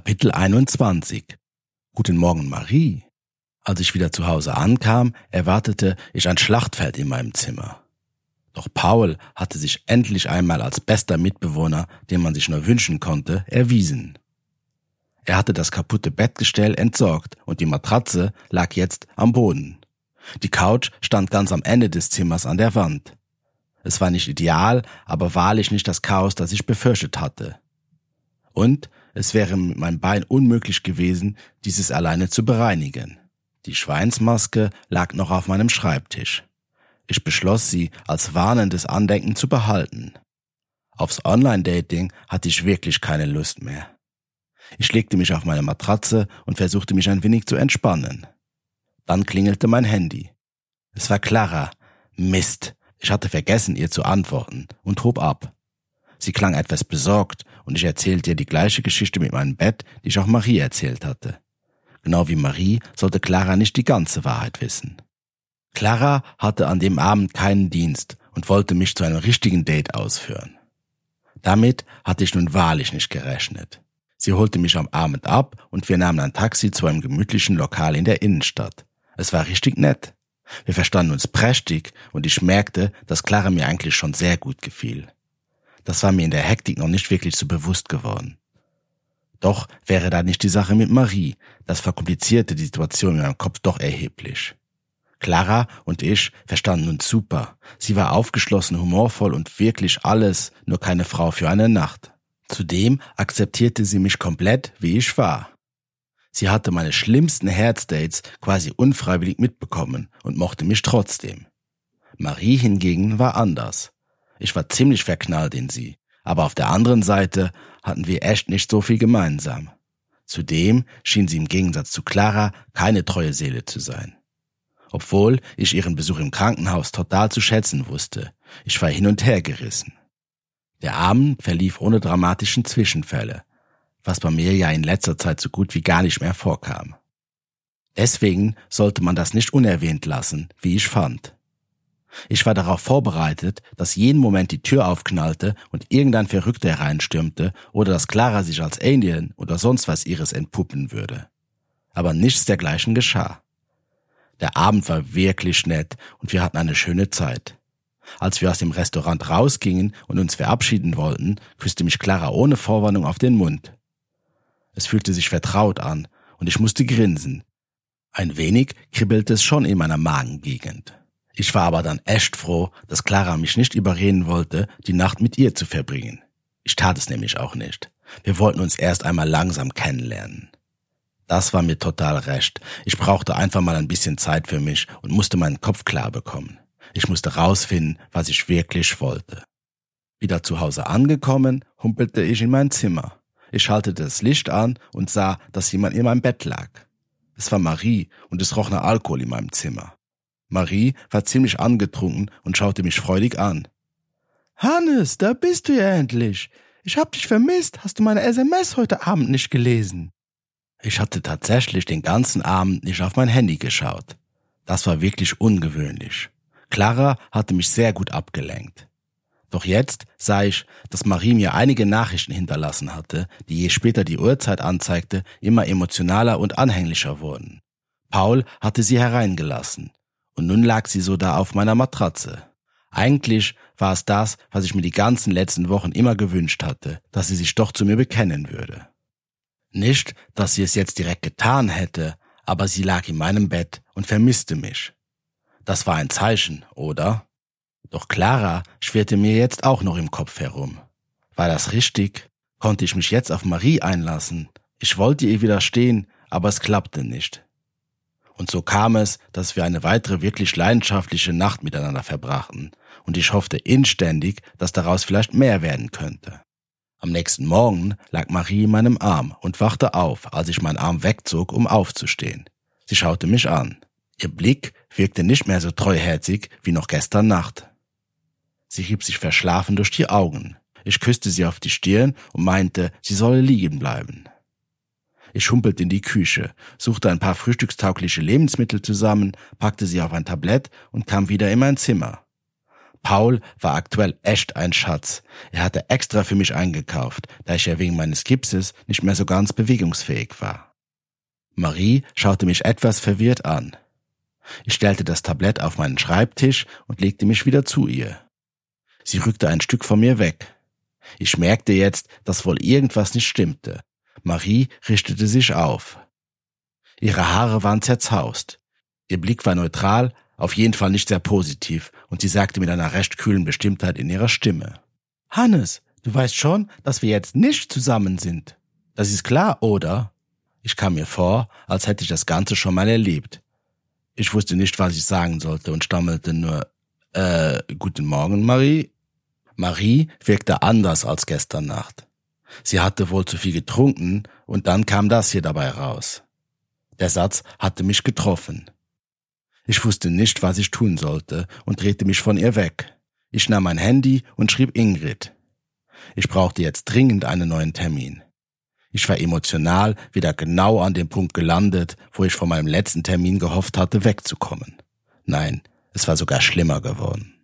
Kapitel 21 Guten Morgen, Marie. Als ich wieder zu Hause ankam, erwartete ich ein Schlachtfeld in meinem Zimmer. Doch Paul hatte sich endlich einmal als bester Mitbewohner, den man sich nur wünschen konnte, erwiesen. Er hatte das kaputte Bettgestell entsorgt und die Matratze lag jetzt am Boden. Die Couch stand ganz am Ende des Zimmers an der Wand. Es war nicht ideal, aber wahrlich nicht das Chaos, das ich befürchtet hatte. Und es wäre mit meinem Bein unmöglich gewesen, dieses alleine zu bereinigen. Die Schweinsmaske lag noch auf meinem Schreibtisch. Ich beschloss sie als warnendes Andenken zu behalten. Aufs Online-Dating hatte ich wirklich keine Lust mehr. Ich legte mich auf meine Matratze und versuchte mich ein wenig zu entspannen. Dann klingelte mein Handy. Es war Clara. Mist. Ich hatte vergessen, ihr zu antworten und hob ab. Sie klang etwas besorgt und ich erzählte ihr die gleiche Geschichte mit meinem Bett, die ich auch Marie erzählt hatte. Genau wie Marie sollte Clara nicht die ganze Wahrheit wissen. Clara hatte an dem Abend keinen Dienst und wollte mich zu einem richtigen Date ausführen. Damit hatte ich nun wahrlich nicht gerechnet. Sie holte mich am Abend ab und wir nahmen ein Taxi zu einem gemütlichen Lokal in der Innenstadt. Es war richtig nett. Wir verstanden uns prächtig und ich merkte, dass Clara mir eigentlich schon sehr gut gefiel. Das war mir in der Hektik noch nicht wirklich so bewusst geworden. Doch wäre da nicht die Sache mit Marie, das verkomplizierte die Situation in meinem Kopf doch erheblich. Clara und ich verstanden uns super. Sie war aufgeschlossen, humorvoll und wirklich alles, nur keine Frau für eine Nacht. Zudem akzeptierte sie mich komplett, wie ich war. Sie hatte meine schlimmsten Herzdates quasi unfreiwillig mitbekommen und mochte mich trotzdem. Marie hingegen war anders. Ich war ziemlich verknallt in sie, aber auf der anderen Seite hatten wir echt nicht so viel gemeinsam. Zudem schien sie im Gegensatz zu Clara keine treue Seele zu sein. Obwohl ich ihren Besuch im Krankenhaus total zu schätzen wusste. Ich war hin und her gerissen. Der Abend verlief ohne dramatischen Zwischenfälle, was bei mir ja in letzter Zeit so gut wie gar nicht mehr vorkam. Deswegen sollte man das nicht unerwähnt lassen, wie ich fand. Ich war darauf vorbereitet, dass jeden Moment die Tür aufknallte und irgendein Verrückter hereinstürmte oder dass Clara sich als Alien oder sonst was ihres entpuppen würde. Aber nichts dergleichen geschah. Der Abend war wirklich nett und wir hatten eine schöne Zeit. Als wir aus dem Restaurant rausgingen und uns verabschieden wollten, küsste mich Clara ohne Vorwarnung auf den Mund. Es fühlte sich vertraut an und ich musste grinsen. Ein wenig kribbelte es schon in meiner Magengegend. Ich war aber dann echt froh, dass Clara mich nicht überreden wollte, die Nacht mit ihr zu verbringen. Ich tat es nämlich auch nicht. Wir wollten uns erst einmal langsam kennenlernen. Das war mir total recht. Ich brauchte einfach mal ein bisschen Zeit für mich und musste meinen Kopf klar bekommen. Ich musste rausfinden, was ich wirklich wollte. Wieder zu Hause angekommen, humpelte ich in mein Zimmer. Ich schaltete das Licht an und sah, dass jemand in meinem Bett lag. Es war Marie und es roch nach Alkohol in meinem Zimmer. Marie war ziemlich angetrunken und schaute mich freudig an. Hannes, da bist du ja endlich. Ich hab dich vermisst. Hast du meine SMS heute Abend nicht gelesen? Ich hatte tatsächlich den ganzen Abend nicht auf mein Handy geschaut. Das war wirklich ungewöhnlich. Clara hatte mich sehr gut abgelenkt. Doch jetzt sah ich, dass Marie mir einige Nachrichten hinterlassen hatte, die je später die Uhrzeit anzeigte, immer emotionaler und anhänglicher wurden. Paul hatte sie hereingelassen und nun lag sie so da auf meiner Matratze. Eigentlich war es das, was ich mir die ganzen letzten Wochen immer gewünscht hatte, dass sie sich doch zu mir bekennen würde. Nicht, dass sie es jetzt direkt getan hätte, aber sie lag in meinem Bett und vermisste mich. Das war ein Zeichen, oder? Doch Clara schwirrte mir jetzt auch noch im Kopf herum. War das richtig? Konnte ich mich jetzt auf Marie einlassen? Ich wollte ihr widerstehen, aber es klappte nicht. Und so kam es, dass wir eine weitere wirklich leidenschaftliche Nacht miteinander verbrachten, und ich hoffte inständig, dass daraus vielleicht mehr werden könnte. Am nächsten Morgen lag Marie in meinem Arm und wachte auf, als ich meinen Arm wegzog, um aufzustehen. Sie schaute mich an. Ihr Blick wirkte nicht mehr so treuherzig wie noch gestern Nacht. Sie rieb sich verschlafen durch die Augen. Ich küsste sie auf die Stirn und meinte, sie solle liegen bleiben. Ich humpelte in die Küche, suchte ein paar frühstückstaugliche Lebensmittel zusammen, packte sie auf ein Tablett und kam wieder in mein Zimmer. Paul war aktuell echt ein Schatz. Er hatte extra für mich eingekauft, da ich ja wegen meines Gipses nicht mehr so ganz bewegungsfähig war. Marie schaute mich etwas verwirrt an. Ich stellte das Tablett auf meinen Schreibtisch und legte mich wieder zu ihr. Sie rückte ein Stück von mir weg. Ich merkte jetzt, dass wohl irgendwas nicht stimmte. Marie richtete sich auf. Ihre Haare waren zerzaust. Ihr Blick war neutral, auf jeden Fall nicht sehr positiv, und sie sagte mit einer recht kühlen Bestimmtheit in ihrer Stimme. Hannes, du weißt schon, dass wir jetzt nicht zusammen sind. Das ist klar, oder? Ich kam mir vor, als hätte ich das Ganze schon mal erlebt. Ich wusste nicht, was ich sagen sollte und stammelte nur, äh, guten Morgen, Marie. Marie wirkte anders als gestern Nacht. Sie hatte wohl zu viel getrunken und dann kam das hier dabei raus. Der Satz hatte mich getroffen. Ich wusste nicht, was ich tun sollte und drehte mich von ihr weg. Ich nahm mein Handy und schrieb Ingrid. Ich brauchte jetzt dringend einen neuen Termin. Ich war emotional wieder genau an dem Punkt gelandet, wo ich von meinem letzten Termin gehofft hatte, wegzukommen. Nein, es war sogar schlimmer geworden.